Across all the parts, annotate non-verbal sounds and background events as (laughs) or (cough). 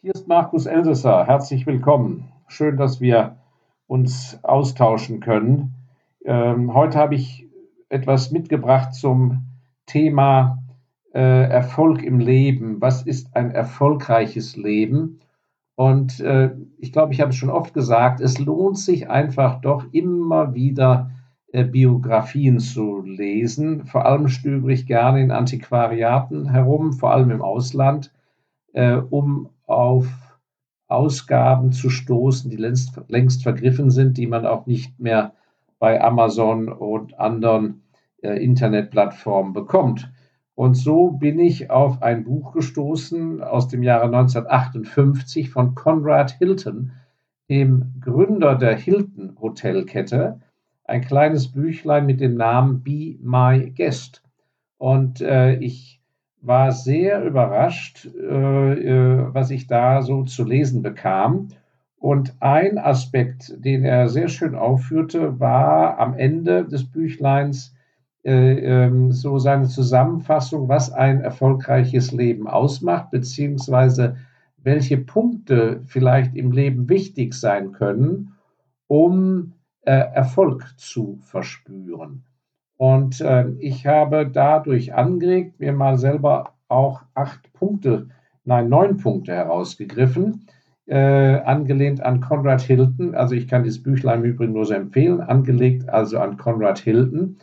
Hier ist Markus Elsässer. Herzlich willkommen. Schön, dass wir uns austauschen können. Ähm, heute habe ich etwas mitgebracht zum Thema äh, Erfolg im Leben. Was ist ein erfolgreiches Leben? Und äh, ich glaube, ich habe es schon oft gesagt, es lohnt sich einfach doch immer wieder äh, Biografien zu lesen. Vor allem stöbere ich gerne in Antiquariaten herum, vor allem im Ausland, äh, um auf Ausgaben zu stoßen, die längst, längst vergriffen sind, die man auch nicht mehr bei Amazon und anderen äh, Internetplattformen bekommt. Und so bin ich auf ein Buch gestoßen aus dem Jahre 1958 von Conrad Hilton, dem Gründer der Hilton Hotelkette. Ein kleines Büchlein mit dem Namen Be My Guest. Und äh, ich war sehr überrascht, äh, äh, was ich da so zu lesen bekam. Und ein Aspekt, den er sehr schön aufführte, war am Ende des Büchleins äh, ähm, so seine Zusammenfassung, was ein erfolgreiches Leben ausmacht, beziehungsweise welche Punkte vielleicht im Leben wichtig sein können, um äh, Erfolg zu verspüren. Und äh, ich habe dadurch angeregt, mir mal selber auch acht Punkte, nein, neun Punkte herausgegriffen, äh, angelehnt an Conrad Hilton. Also ich kann dieses Büchlein im Übrigen nur so empfehlen, angelegt also an Conrad Hilton,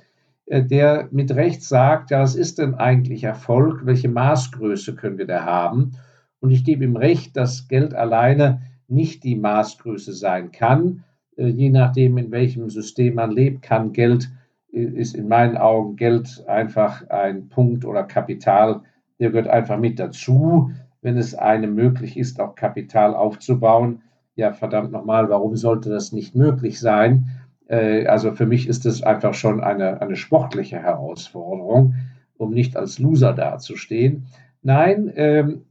äh, der mit Recht sagt, ja, was ist denn eigentlich Erfolg? Welche Maßgröße können wir da haben? Und ich gebe ihm recht, dass Geld alleine nicht die Maßgröße sein kann. Äh, je nachdem, in welchem System man lebt, kann Geld ist in meinen Augen Geld einfach ein Punkt oder Kapital, der gehört einfach mit dazu, wenn es einem möglich ist, auch Kapital aufzubauen. Ja, verdammt nochmal, warum sollte das nicht möglich sein? Äh, also für mich ist es einfach schon eine, eine sportliche Herausforderung, um nicht als Loser dazustehen. Nein, ähm,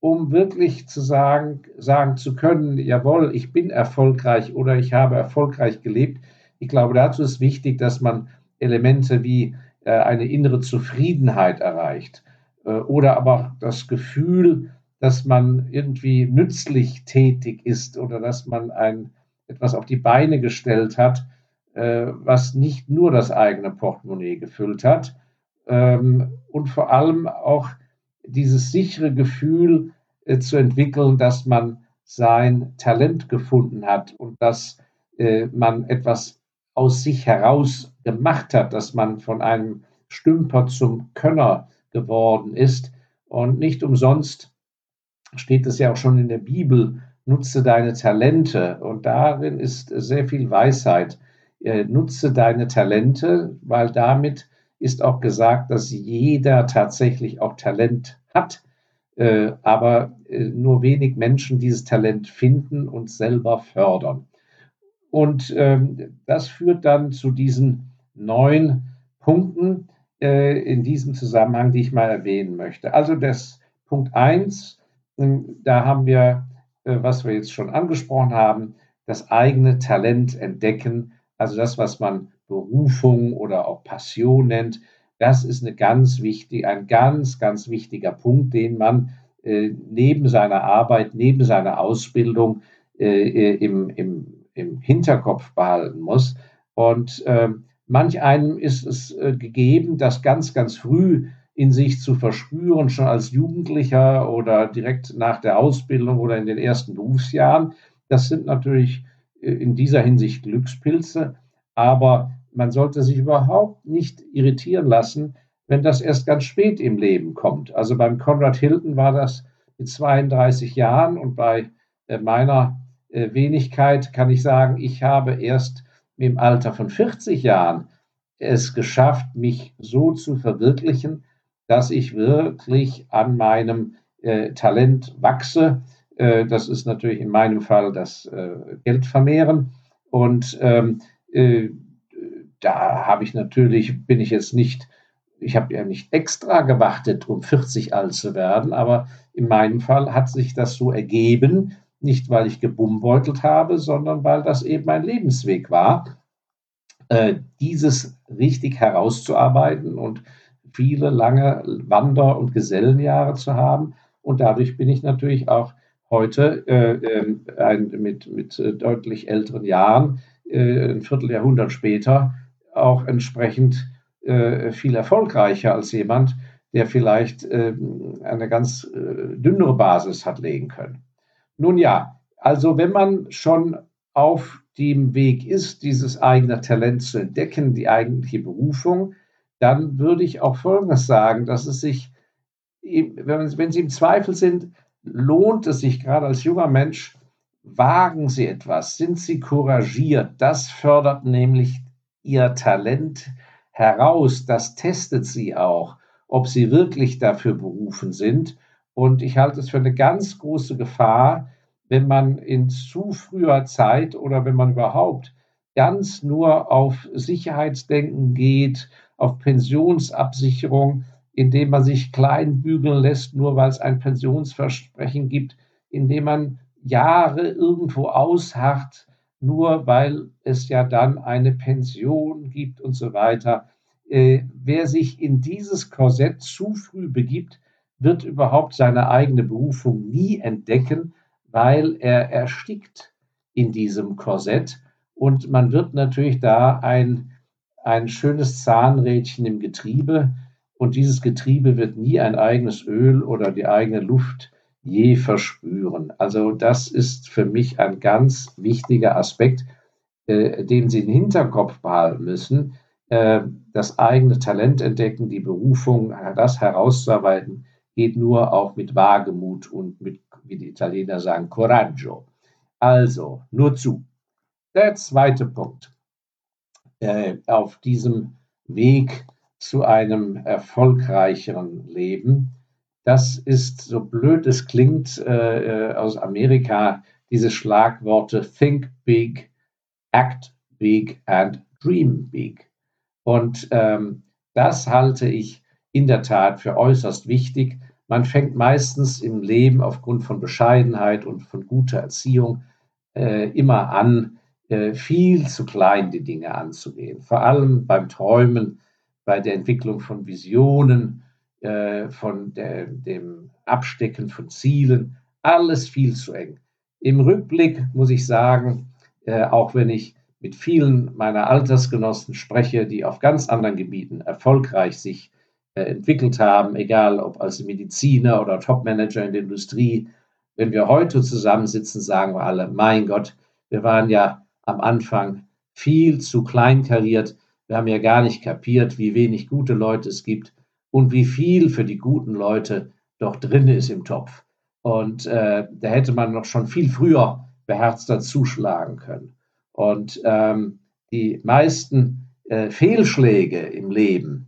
um wirklich zu sagen, sagen zu können, jawohl, ich bin erfolgreich oder ich habe erfolgreich gelebt. Ich glaube, dazu ist wichtig, dass man Elemente wie äh, eine innere Zufriedenheit erreicht äh, oder aber das Gefühl, dass man irgendwie nützlich tätig ist oder dass man ein, etwas auf die Beine gestellt hat, äh, was nicht nur das eigene Portemonnaie gefüllt hat ähm, und vor allem auch dieses sichere Gefühl zu entwickeln, dass man sein Talent gefunden hat und dass man etwas aus sich heraus gemacht hat, dass man von einem Stümper zum Könner geworden ist. Und nicht umsonst steht es ja auch schon in der Bibel, nutze deine Talente. Und darin ist sehr viel Weisheit. Äh, nutze deine Talente, weil damit ist auch gesagt, dass jeder tatsächlich auch Talent hat, äh, aber äh, nur wenig Menschen dieses Talent finden und selber fördern. Und ähm, das führt dann zu diesen neun Punkten äh, in diesem Zusammenhang, die ich mal erwähnen möchte. Also das Punkt 1, äh, da haben wir, äh, was wir jetzt schon angesprochen haben, das eigene Talent entdecken, also das, was man Berufung oder auch Passion nennt. Das ist eine ganz wichtig, ein ganz, ganz wichtiger Punkt, den man äh, neben seiner Arbeit, neben seiner Ausbildung äh, äh im, im, im Hinterkopf behalten muss. Und ähm, Manch einem ist es äh, gegeben, das ganz, ganz früh in sich zu verspüren, schon als Jugendlicher oder direkt nach der Ausbildung oder in den ersten Berufsjahren. Das sind natürlich äh, in dieser Hinsicht Glückspilze, aber man sollte sich überhaupt nicht irritieren lassen, wenn das erst ganz spät im Leben kommt. Also beim Conrad Hilton war das mit 32 Jahren und bei äh, meiner Wenigkeit kann ich sagen, ich habe erst im Alter von 40 Jahren es geschafft, mich so zu verwirklichen, dass ich wirklich an meinem äh, Talent wachse. Äh, das ist natürlich in meinem Fall das äh, Geld vermehren. Und ähm, äh, da habe ich natürlich, bin ich jetzt nicht, ich habe ja nicht extra gewartet, um 40 alt zu werden, aber in meinem Fall hat sich das so ergeben, nicht weil ich gebumbeutelt habe, sondern weil das eben mein Lebensweg war, äh, dieses richtig herauszuarbeiten und viele lange Wander- und Gesellenjahre zu haben. Und dadurch bin ich natürlich auch heute äh, ähm, ein, mit, mit äh, deutlich älteren Jahren, äh, ein Vierteljahrhundert später, auch entsprechend äh, viel erfolgreicher als jemand, der vielleicht ähm, eine ganz äh, dünnere Basis hat legen können. Nun ja, also wenn man schon auf dem Weg ist, dieses eigene Talent zu entdecken, die eigentliche Berufung, dann würde ich auch Folgendes sagen, dass es sich, wenn Sie im Zweifel sind, lohnt es sich gerade als junger Mensch, wagen Sie etwas, sind Sie couragiert. Das fördert nämlich Ihr Talent heraus, das testet Sie auch, ob Sie wirklich dafür berufen sind. Und ich halte es für eine ganz große Gefahr, wenn man in zu früher Zeit oder wenn man überhaupt ganz nur auf Sicherheitsdenken geht, auf Pensionsabsicherung, indem man sich klein bügeln lässt, nur weil es ein Pensionsversprechen gibt, indem man Jahre irgendwo ausharrt, nur weil es ja dann eine Pension gibt und so weiter. Äh, wer sich in dieses Korsett zu früh begibt, wird überhaupt seine eigene Berufung nie entdecken, weil er erstickt in diesem Korsett und man wird natürlich da ein, ein schönes Zahnrädchen im Getriebe und dieses Getriebe wird nie ein eigenes Öl oder die eigene Luft je verspüren. Also das ist für mich ein ganz wichtiger Aspekt, äh, den Sie im Hinterkopf behalten müssen. Äh, das eigene Talent entdecken, die Berufung, das herauszuarbeiten, geht nur auch mit Wagemut und mit, wie die Italiener sagen, Coraggio. Also, nur zu. Der zweite Punkt. Äh, auf diesem Weg zu einem erfolgreicheren Leben, das ist, so blöd es klingt, äh, äh aus Amerika, diese Schlagworte Think Big, Act Big and Dream Big. Und ähm, das halte ich in der Tat für äußerst wichtig, man fängt meistens im Leben aufgrund von Bescheidenheit und von guter Erziehung äh, immer an, äh, viel zu klein die Dinge anzugehen. Vor allem beim Träumen, bei der Entwicklung von Visionen, äh, von der, dem Abstecken von Zielen. Alles viel zu eng. Im Rückblick muss ich sagen, äh, auch wenn ich mit vielen meiner Altersgenossen spreche, die auf ganz anderen Gebieten erfolgreich sich entwickelt haben, egal ob als Mediziner oder Topmanager in der Industrie. Wenn wir heute zusammensitzen, sagen wir alle, mein Gott, wir waren ja am Anfang viel zu kleinkariert. Wir haben ja gar nicht kapiert, wie wenig gute Leute es gibt und wie viel für die guten Leute doch drin ist im Topf. Und äh, da hätte man noch schon viel früher beherzter zuschlagen können. Und ähm, die meisten äh, Fehlschläge im Leben, äh,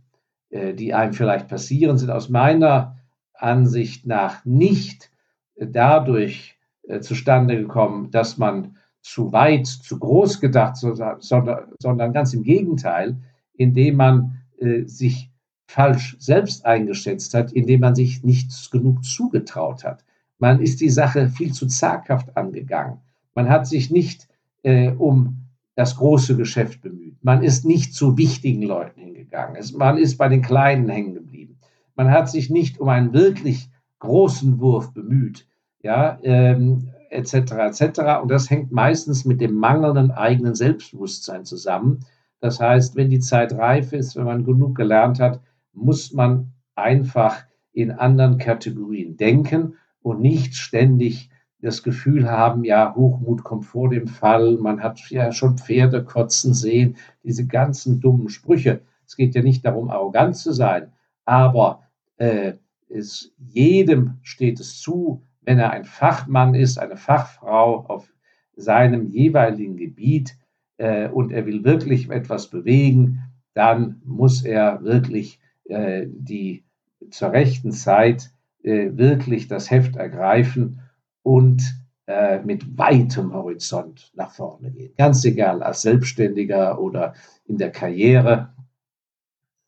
die einem vielleicht passieren, sind aus meiner Ansicht nach nicht dadurch äh, zustande gekommen, dass man zu weit, zu groß gedacht, sondern, ganz im Gegenteil, indem man äh, sich falsch selbst eingeschätzt hat, indem man sich nicht genug zugetraut hat. Man ist die Sache viel zu zaghaft angegangen. Man hat sich nicht äh, um das große Geschäft bemüht. Man ist nicht zu wichtigen Leuten hingegangen. Man ist bei den Kleinen hängen geblieben. Man hat sich nicht um einen wirklich großen Wurf bemüht, ja, ähm, etc. etc. Und das hängt meistens mit dem mangelnden eigenen Selbstbewusstsein zusammen. Das heißt, wenn die Zeit reif ist, wenn man genug gelernt hat, muss man einfach in anderen Kategorien denken und nicht ständig das Gefühl haben, ja, Hochmut kommt vor dem Fall, man hat ja schon Pferde kotzen sehen, diese ganzen dummen Sprüche. Es geht ja nicht darum, arrogant zu sein, aber äh, es, jedem steht es zu, wenn er ein Fachmann ist, eine Fachfrau auf seinem jeweiligen Gebiet äh, und er will wirklich etwas bewegen, dann muss er wirklich äh, die zur rechten Zeit äh, wirklich das Heft ergreifen und äh, mit weitem Horizont nach vorne gehen. Ganz egal, als Selbstständiger oder in der Karriere.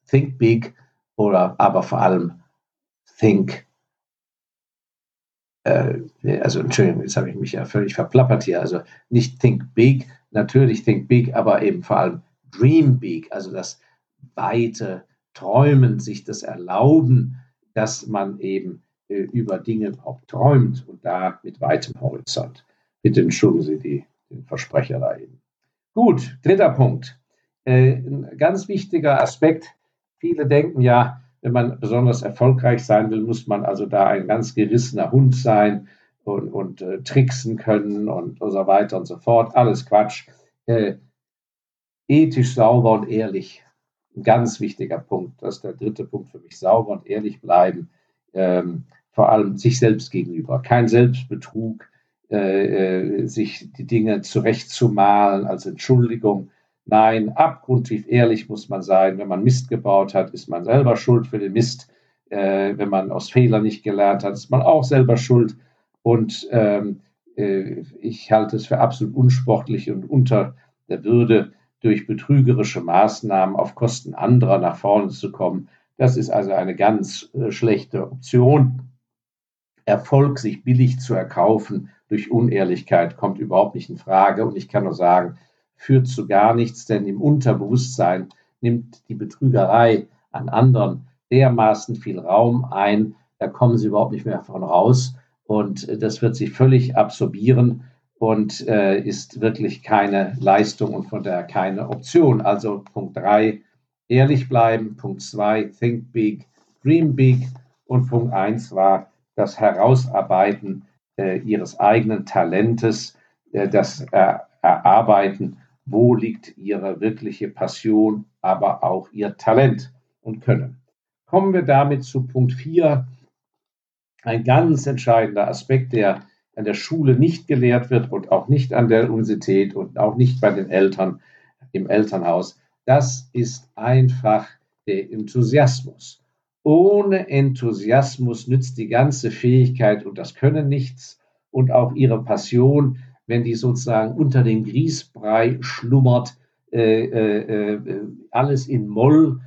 Think big oder aber vor allem think. Äh, also Entschuldigung, jetzt habe ich mich ja völlig verplappert hier. Also nicht think big, natürlich think big, aber eben vor allem dream big, also das weite Träumen, sich das erlauben, dass man eben über Dinge auch träumt und und da mit weitem Horizont. Bitte entschuldigen Sie die, den Versprecher da eben. Gut, dritter Punkt. Äh, ein ganz wichtiger Aspekt. Viele denken ja, wenn man besonders erfolgreich sein will, muss man also da ein ganz gerissener Hund sein und, und äh, tricksen können und, und, so weiter und so fort. Alles Quatsch. Äh, ethisch sauber und ehrlich. Ein ganz wichtiger Punkt. Das ist der dritte Punkt für mich. Sauber und ehrlich bleiben. Ähm, vor allem sich selbst gegenüber. Kein Selbstbetrug, äh, äh, sich die Dinge zurechtzumalen als Entschuldigung. Nein, abgrundtief ehrlich muss man sein. Wenn man Mist gebaut hat, ist man selber schuld für den Mist. Äh, wenn man aus Fehlern nicht gelernt hat, ist man auch selber schuld. Und ähm, äh, ich halte es für absolut unsportlich und unter der Würde, durch betrügerische Maßnahmen auf Kosten anderer nach vorne zu kommen. Das ist also eine ganz äh, schlechte Option. Erfolg sich billig zu erkaufen durch Unehrlichkeit kommt überhaupt nicht in Frage. Und ich kann nur sagen, führt zu gar nichts, denn im Unterbewusstsein nimmt die Betrügerei an anderen dermaßen viel Raum ein, da kommen sie überhaupt nicht mehr von raus. Und äh, das wird sich völlig absorbieren und äh, ist wirklich keine Leistung und von daher keine Option. Also Punkt 3, ehrlich bleiben. Punkt 2, think big, dream big. Und Punkt 1 war das Herausarbeiten äh, ihres eigenen Talentes, äh, das äh, Erarbeiten, wo liegt ihre wirkliche Passion, aber auch ihr Talent und Können. Kommen wir damit zu Punkt 4, ein ganz entscheidender Aspekt, der an der Schule nicht gelehrt wird und auch nicht an der Universität und auch nicht bei den Eltern im Elternhaus. Das ist einfach der Enthusiasmus. Ohne Enthusiasmus nützt die ganze Fähigkeit und das Können nichts und auch ihre Passion, wenn die sozusagen unter dem Grießbrei schlummert, äh, äh, äh alles in Moll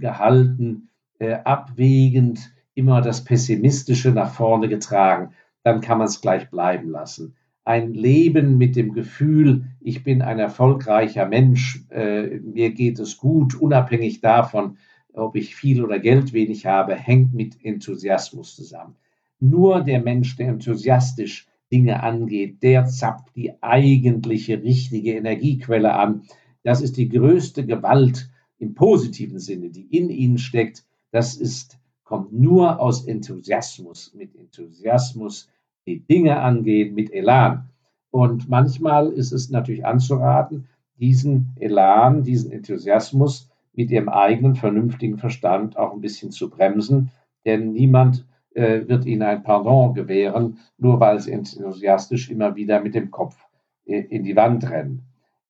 gehalten, äh, abwägend, immer das Pessimistische nach vorne getragen, dann kann man es gleich bleiben lassen. Ein Leben mit dem Gefühl, ich bin ein erfolgreicher Mensch, äh, mir geht es gut, unabhängig davon, ob ich viel oder Geld wenig habe, hängt mit Enthusiasmus zusammen. Nur der Mensch, der enthusiastisch Dinge angeht, der zapft die eigentliche richtige Energiequelle an. Das ist die größte Gewalt im positiven Sinne, die in ihnen steckt. Das ist kommt nur aus Enthusiasmus, mit Enthusiasmus die Dinge angehen, mit Elan. Und manchmal ist es natürlich anzuraten, diesen Elan, diesen Enthusiasmus mit ihrem eigenen vernünftigen Verstand auch ein bisschen zu bremsen, denn niemand äh, wird ihnen ein Pardon gewähren, nur weil sie enthusiastisch immer wieder mit dem Kopf äh, in die Wand rennen.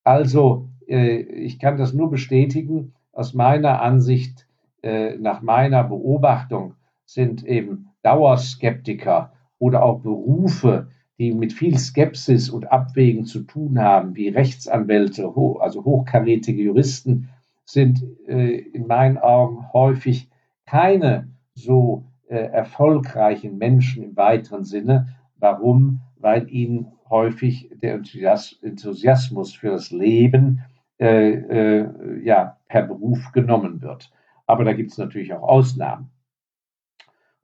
Also, äh, ich kann das nur bestätigen, aus meiner Ansicht äh, nach meiner Beobachtung sind eben Dauerskeptiker oder auch Berufe, die mit viel Skepsis und Abwägen zu tun haben, wie Rechtsanwälte, also hochkarätige Juristen, sind äh, in meinen Augen häufig keine so äh, erfolgreichen Menschen im weiteren Sinne. Warum? Weil ihnen häufig der Enthusiasmus für das Leben äh, äh, ja, per Beruf genommen wird. Aber da gibt es natürlich auch Ausnahmen.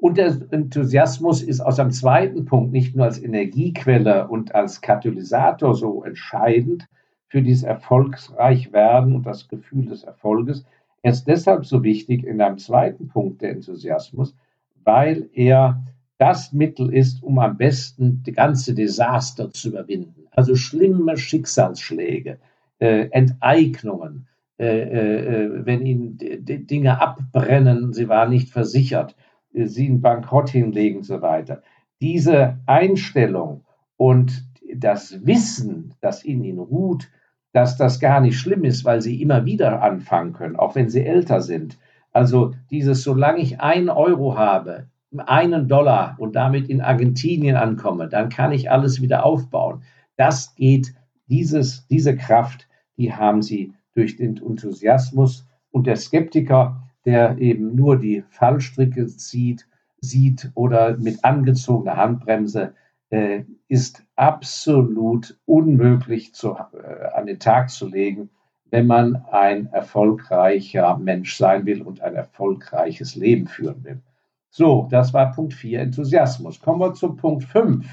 Und der Enthusiasmus ist aus einem zweiten Punkt nicht nur als Energiequelle und als Katalysator so entscheidend für dieses Erfolgsreichwerden und das Gefühl des Erfolges. Er ist deshalb so wichtig in einem zweiten Punkt der Enthusiasmus, weil er das Mittel ist, um am besten die ganze Desaster zu überwinden. Also schlimme Schicksalsschläge, äh, Enteignungen, äh, äh, wenn ihnen Dinge abbrennen, sie waren nicht versichert, äh, sie in Bankrott hinlegen und so weiter. Diese Einstellung und das Wissen, das in ihnen ruht, dass das gar nicht schlimm ist, weil sie immer wieder anfangen können, auch wenn sie älter sind. Also dieses, solange ich einen Euro habe, einen Dollar und damit in Argentinien ankomme, dann kann ich alles wieder aufbauen. Das geht, dieses, diese Kraft, die haben sie durch den Enthusiasmus und der Skeptiker, der eben nur die Fallstricke zieht, sieht oder mit angezogener Handbremse, äh, ist absolut unmöglich zu, äh, an den Tag zu legen, wenn man ein erfolgreicher Mensch sein will und ein erfolgreiches Leben führen will. So, das war Punkt 4, Enthusiasmus. Kommen wir zum Punkt 5,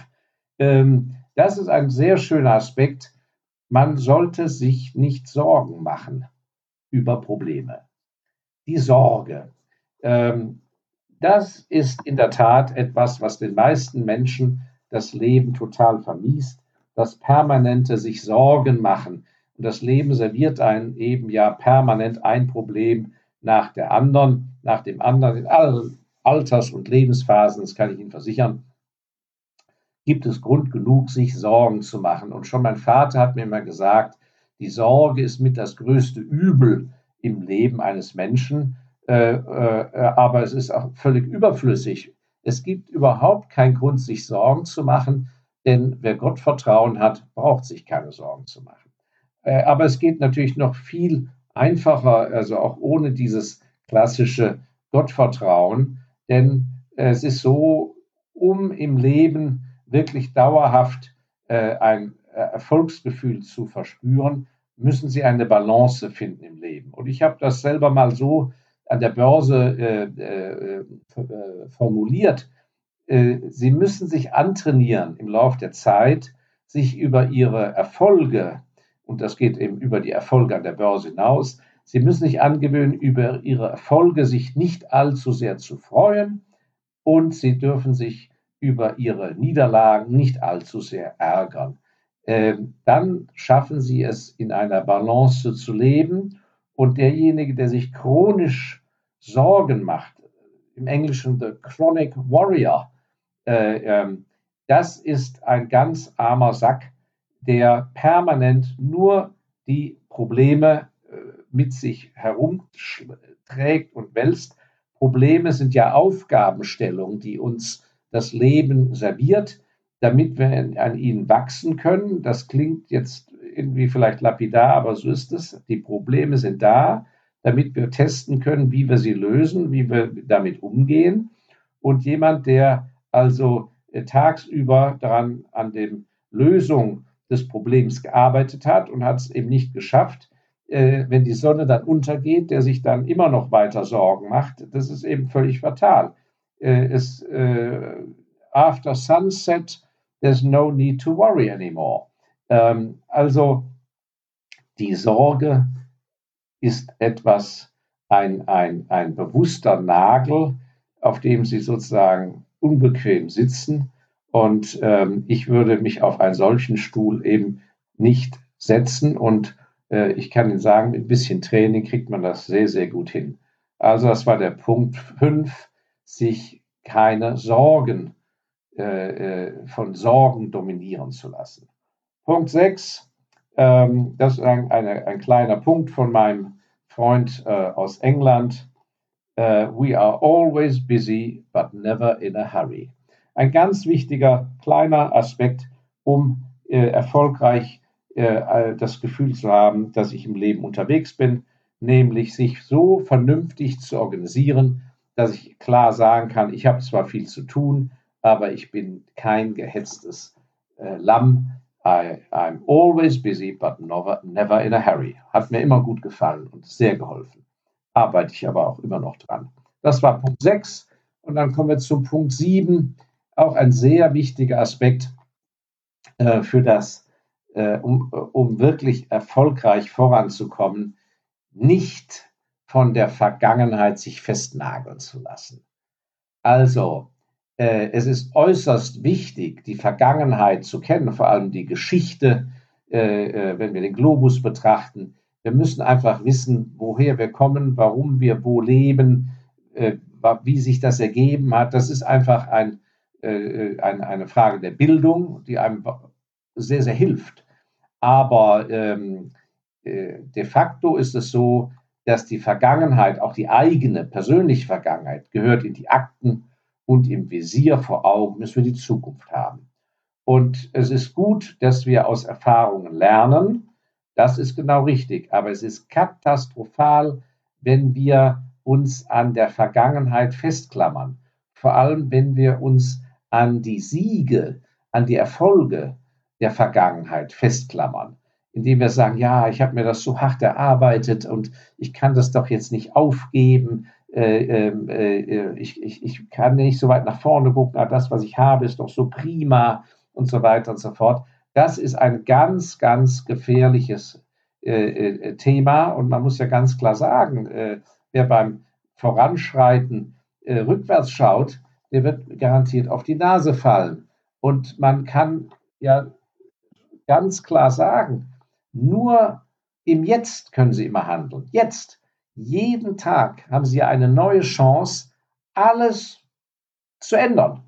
Ähm, das ist ein sehr schöner Aspekt. Man sollte sich nicht Sorgen machen über Probleme. Die Sorge. Ähm, das ist in der Tat etwas, was den meisten Menschen das Leben total vermiest. Das permanente sich Sorgen machen. Und das Leben serviert einen eben ja permanent ein Problem nach der anderen, nach dem anderen in allen Alters- und Lebensphasen, das kann ich Ihnen versichern, gibt es Grund genug, sich Sorgen zu machen. Und schon mein Vater hat mir immer gesagt, die Sorge ist mit das größte Übel im Leben eines Menschen, äh, äh, aber es ist auch völlig überflüssig. Es gibt überhaupt keinen Grund, sich Sorgen zu machen, denn wer Gott Vertrauen hat, braucht sich keine Sorgen zu machen. Äh, aber es geht natürlich noch viel einfacher, also auch ohne dieses klassische Gottvertrauen, denn es ist so, um im Leben wirklich dauerhaft äh, ein äh, Erfolgsgefühl zu verspüren, müssen sie eine Balance finden im Leben. Und ich habe das selber mal so an der Börse äh, äh, äh formuliert. Äh, sie müssen sich antrainieren im Laufe der Zeit, sich über ihre Erfolge, und das geht eben über die Erfolge an der Börse hinaus, Sie müssen sich angewöhnen, über ihre Erfolge sich nicht allzu sehr zu freuen und sie dürfen sich über ihre Niederlagen nicht allzu sehr ärgern. Ähm, dann schaffen sie es, in einer Balance zu leben. Und derjenige, der sich chronisch Sorgen macht, im Englischen the chronic warrior, äh, ähm, das ist ein ganz armer Sack, der permanent nur die Probleme äh, mit sich herumträgt und wälzt. Probleme sind ja Aufgabenstellungen, die uns das Leben serviert, damit wir an ihnen wachsen können. Das klingt jetzt irgendwie vielleicht lapidar, aber so ist es. Die Probleme sind da, damit wir testen können, wie wir sie lösen, wie wir damit umgehen. Und jemand, der also äh, tagsüber daran an der Lösung des Problems gearbeitet hat und hat es eben nicht geschafft, äh, wenn die Sonne dann untergeht, der sich dann immer noch weiter Sorgen macht, das ist eben völlig fatal. Äh, es, after sunset, there's no need to worry anymore. Ähm, also die Sorge ist etwas, ein, ein, ein bewusster Nagel, auf dem Sie sozusagen unbequem sitzen. Und ähm, ich würde mich auf einen solchen Stuhl eben nicht setzen. Und äh, ich kann Ihnen sagen, mit ein bisschen Training kriegt man das sehr, sehr gut hin. Also das war der Punkt 5, sich keine Sorgen äh, äh, von Sorgen dominieren zu lassen. Punkt 6, ähm, das ist ein, eine, ein, kleiner Punkt von meinem Freund äh, aus England. Uh, we are always busy, but never in a hurry. Ein ganz wichtiger kleiner Aspekt, um äh, erfolgreich äh, das Gefühl zu haben, dass ich im Leben unterwegs bin, nämlich sich so vernünftig zu organisieren, dass ich klar sagen kann, ich habe zwar viel zu tun, aber ich bin kein gehetztes äh, Lamm. I, I'm always busy, but never, never in a hurry. Hat mir immer gut gefallen und sehr geholfen. Arbeite ich aber auch immer noch dran. Das war Punkt 6. Und dann kommen wir zum Punkt 7. Auch ein sehr wichtiger Aspekt äh, für das, äh, um, um wirklich erfolgreich voranzukommen, nicht von der Vergangenheit sich festnageln zu lassen. Also, es ist äußerst wichtig, die Vergangenheit zu kennen, vor allem die Geschichte, äh, äh, wenn wir den Globus betrachten. Wir müssen einfach wissen, woher wir kommen, warum wir wo leben, äh, wie sich das ergeben hat. Das ist einfach ein, äh, ein, eine Frage der Bildung, die einem sehr, sehr hilft. Aber ähm, äh, de facto ist es so, dass die Vergangenheit, auch die eigene persönliche Vergangenheit, gehört in die Akten und im Visier vor Augen, müssen wir die Zukunft haben. Und es ist gut, dass wir aus Erfahrungen lernen. Das ist genau richtig. Aber es ist katastrophal, wenn wir uns an der Vergangenheit festklammern. Vor allem, wenn wir uns an die Siege, an die Erfolge der Vergangenheit festklammern indem wir sagen, ja, ich habe mir das so hart erarbeitet und ich kann das doch jetzt nicht aufgeben. Äh, ähm, äh, ich, ich, ich kann nicht so weit nach vorne gucken, aber das, was ich habe, ist doch so prima. und so weiter und so fort. Das ist ein ganz, ganz gefährliches äh, äh, Thema und man muss ja ganz klar sagen, äh, wer beim Voranschreiten äh, rückwärts schaut, der wird garantiert auf die Nase fallen. Und man kann ja ganz klar sagen, nur im Jetzt können Sie immer handeln. Jetzt, jeden Tag haben Sie eine neue Chance, alles zu ändern.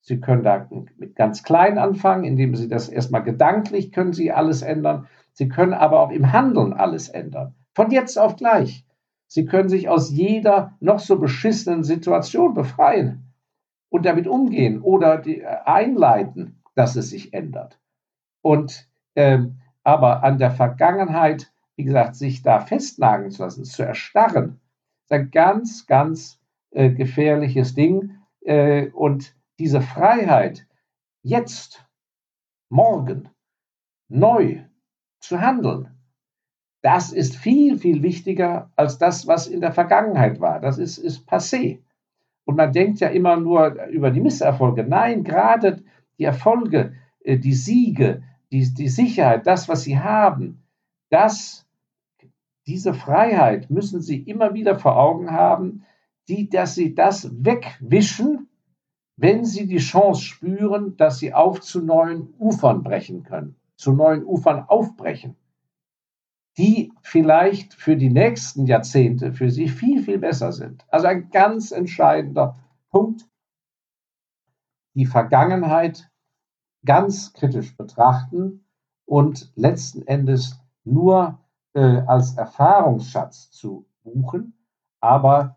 Sie können da mit ganz klein anfangen, indem Sie das erstmal gedanklich können Sie alles ändern. Sie können aber auch im Handeln alles ändern. Von jetzt auf gleich. Sie können sich aus jeder noch so beschissenen Situation befreien und damit umgehen oder äh, einleiten, dass es sich ändert. Und ähm, aber an der Vergangenheit, wie gesagt, sich da festnageln zu lassen, zu erstarren, ist ein ganz, ganz äh, gefährliches Ding. Äh, und diese Freiheit, jetzt, morgen, neu zu handeln, das ist viel, viel wichtiger als das, was in der Vergangenheit war. Das ist, ist passé. Und man denkt ja immer nur über die Misserfolge. Nein, gerade die Erfolge, äh, die Siege, die, die Sicherheit, das, was sie haben, das, diese Freiheit müssen sie immer wieder vor Augen haben, die, dass sie das wegwischen, wenn sie die Chance spüren, dass sie auf zu neuen Ufern brechen können, zu neuen Ufern aufbrechen die vielleicht für die nächsten Jahrzehnte für sie viel, viel besser sind. Also ein ganz entscheidender Punkt, die Vergangenheit ganz kritisch betrachten und letzten Endes nur als Erfahrungsschatz zu buchen, aber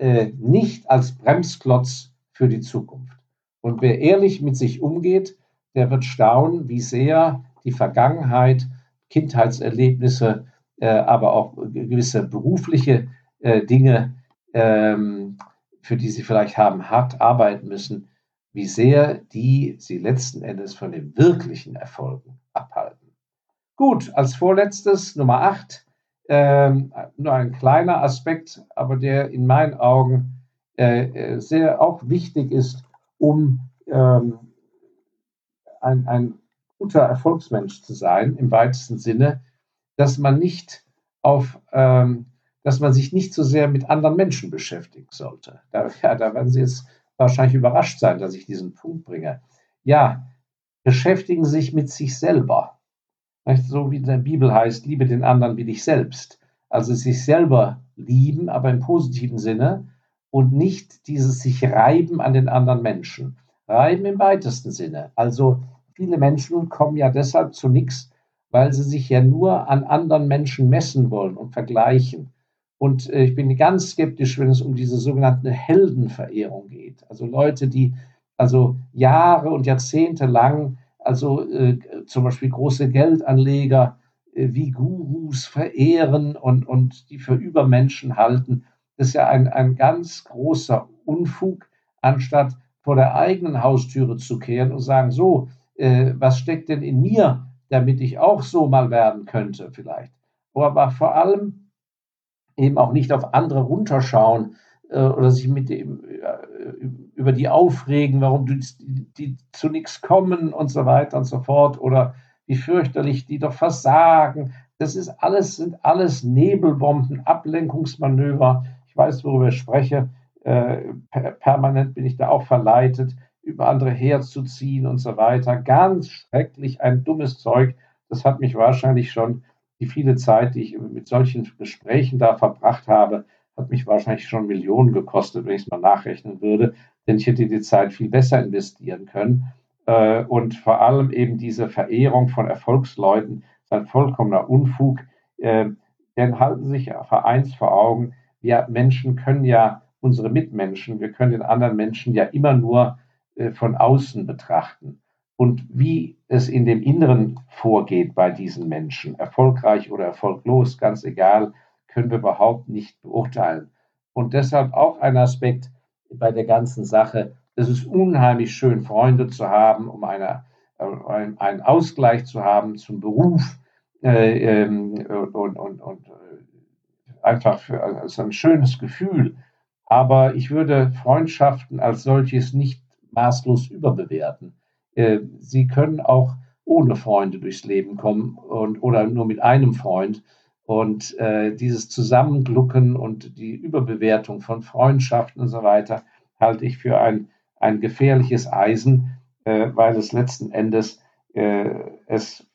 äh, nicht als Bremsklotz für die Zukunft. Und wer ehrlich mit sich umgeht, der wird staunen, wie sehr die Vergangenheit Kindheitserlebnisse, äh, aber auch gewisse berufliche äh, Dinge, ähm, für die sie vielleicht haben hart arbeiten müssen, wie sehr die sie letzten Endes von den wirklichen Erfolgen abhalten. Gut, als vorletztes Nummer 8, ähm, nur ein kleiner Aspekt, aber der in meinen Augen äh, äh, sehr auch wichtig ist, um ähm, ein, ein guter Erfolgsmensch zu sein, im weitesten Sinne, dass man nicht auf, ähm, dass man sich nicht so sehr mit anderen Menschen beschäftigen sollte. Da, (laughs) ja, da werden Sie jetzt wahrscheinlich überrascht sein, dass ich diesen Punkt bringe. Ja, beschäftigen Sie sich mit sich selber. So wie in der Bibel heißt, liebe den anderen wie dich selbst. Also sich selber lieben, aber im positiven Sinne und nicht dieses sich reiben an den anderen Menschen. Reiben im weitesten Sinne. Also Viele Menschen kommen ja deshalb zu nichts, weil sie sich ja nur an anderen Menschen messen wollen und vergleichen. Und äh, ich bin ganz skeptisch, wenn es um diese sogenannte Heldenverehrung geht. Also Leute, die also Jahre und Jahrzehnte lang, also äh, zum Beispiel große Geldanleger äh, wie Gurus verehren und, und die für Übermenschen halten. Das ist ja ein, ein ganz großer Unfug, anstatt vor der eigenen Haustüre zu kehren und sagen, so, äh, was steckt denn in mir, damit ich auch so mal werden könnte vielleicht. Aber vor allem eben auch nicht auf andere runterschauen oder sich mit dem, äh, über die aufregen, warum die, die zu nichts kommen und so weiter und so fort oder wie fürchterlich die doch versagen. Das ist alles, sind alles Nebelbomben, Ablenkungsmanöver. Ich weiß, worüber ich spreche. Äh, permanent bin ich da auch verleitet über andere herzuziehen und so weiter. Ganz schrecklich, ein dummes Zeug. Das hat mich wahrscheinlich schon die viele Zeit, die ich mit solchen Gesprächen da verbracht habe, hat mich wahrscheinlich schon Millionen gekostet, wenn ich es mal nachrechnen würde. Denn ich hätte die Zeit viel besser investieren können. Äh, und vor allem eben diese Verehrung von Erfolgsleuten ist ein vollkommener Unfug. Äh, denn halten Sie sich vereins vor Augen, wir Menschen können ja unsere Mitmenschen, wir können den anderen Menschen ja immer nur äh, von außen betrachten und wie es in dem Inneren vorgeht bei diesen Menschen, erfolgreich oder erfolglos, ganz egal, können wir überhaupt nicht beurteilen. Und deshalb auch ein Aspekt bei der ganzen Sache. Es ist unheimlich schön, Freunde zu haben, um eine, äh, einen Ausgleich zu haben zum Beruf äh, ähm, und, und, und äh, einfach für, also ein schönes Gefühl. Aber ich würde Freundschaften als solches nicht maßlos überbewerten. äh, Sie können auch ohne Freunde durchs Leben kommen und, oder nur mit einem Freund. Und äh, dieses Zusammenglucken und die Überbewertung von Freundschaften und so weiter halte ich für ein, ein gefährliches Eisen, äh, weil es letzten Endes äh, es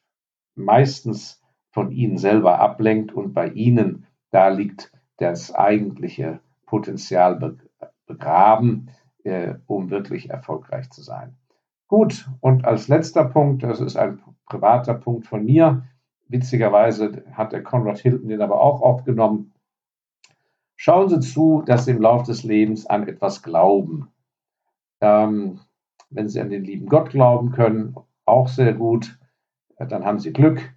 meistens von Ihnen selber ablenkt und bei Ihnen, da liegt das eigentliche Potenzial begraben, äh, um wirklich erfolgreich zu sein. Gut, und als letzter Punkt, das ist ein privater Punkt von mir, witzigerweise hat der Conrad Hilton den aber auch aufgenommen. Schauen Sie zu, dass Sie im Laufe des Lebens an etwas glauben. Ähm, wenn Sie an den lieben Gott glauben können, auch sehr gut, dann haben Sie Glück.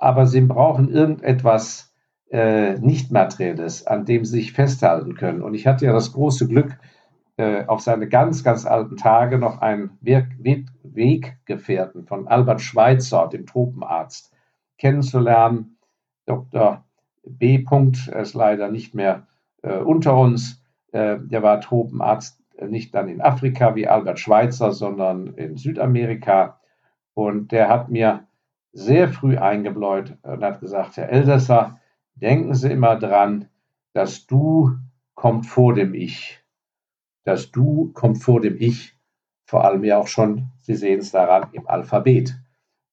Aber Sie brauchen irgendetwas äh, Nicht-Materielles, an dem Sie sich festhalten können. Und ich hatte ja das große Glück, äh, auf seine ganz, ganz alten Tage noch einen Weggefährten von Albert Schweitzer, dem Tropenarzt, kennenzulernen. Dr. B. er ist leider nicht mehr äh, unter uns. Äh, der war Tropenarzt äh, nicht dann in Afrika wie Albert Schweitzer, sondern in Südamerika. Und der hat mir sehr früh eingebläut und hat gesagt, Herr Elsässer, denken Sie immer dran, das Du kommt vor dem Ich. Das Du kommt vor dem Ich, vor allem ja auch schon, Sie sehen es daran, im Alphabet.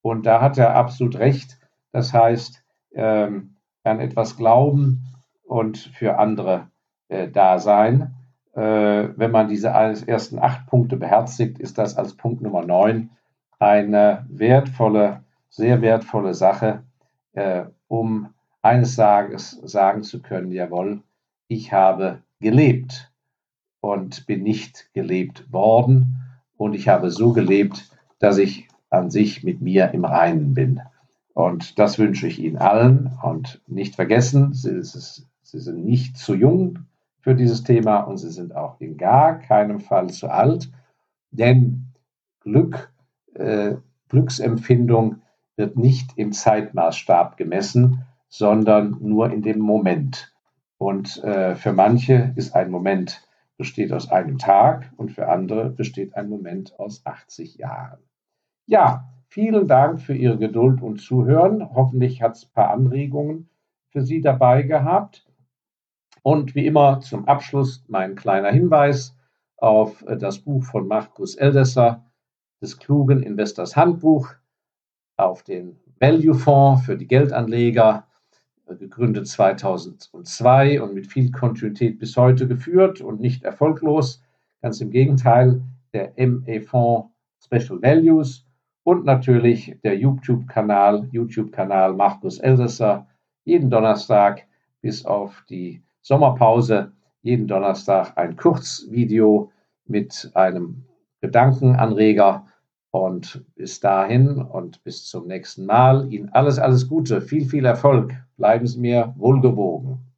Und da hat er absolut recht. Das heißt, ähm, an etwas glauben und für andere äh, da sein. Äh, wenn man diese ersten acht Punkte beherzigt, ist das als Punkt Nummer neun eine wertvolle, sehr wertvolle Sache, äh, um eines Tages sagen zu können, jawohl, ich habe gelebt und bin nicht gelebt worden und ich habe so gelebt, dass ich an sich mit mir im Reinen bin. Und das wünsche ich Ihnen allen. Und nicht vergessen, Sie, Sie sind nicht zu jung für dieses Thema und Sie sind auch in gar keinem Fall zu alt. Denn Glück, äh, Glücksempfindung wird nicht im Zeitmaßstab gemessen, sondern nur in dem Moment. Und äh, für manche ist ein Moment besteht aus einem Tag und für andere besteht ein Moment aus 80 Jahren. Ja, Vielen Dank für Ihre Geduld und Zuhören. Hoffentlich hat es ein paar Anregungen für Sie dabei gehabt. Und wie immer zum Abschluss mein kleiner Hinweis auf äh, das Buch von Markus Eldesser, des klugen Investors Handbuch, auf den Value Fonds für die Geldanleger, äh, gegründet 2002 und mit viel Kontinuität bis heute geführt und nicht erfolglos. Ganz im Gegenteil, der ME Fonds Special Values und natürlich der YouTube-Kanal, YouTube-Kanal Markus Elsässer, jeden Donnerstag bis auf die Sommerpause, jeden Donnerstag ein Kurzvideo mit einem Gedankenanreger. Und bis dahin und bis zum nächsten Mal Ihnen alles, alles Gute, viel, viel Erfolg. Bleiben Sie mir wohlgewogen.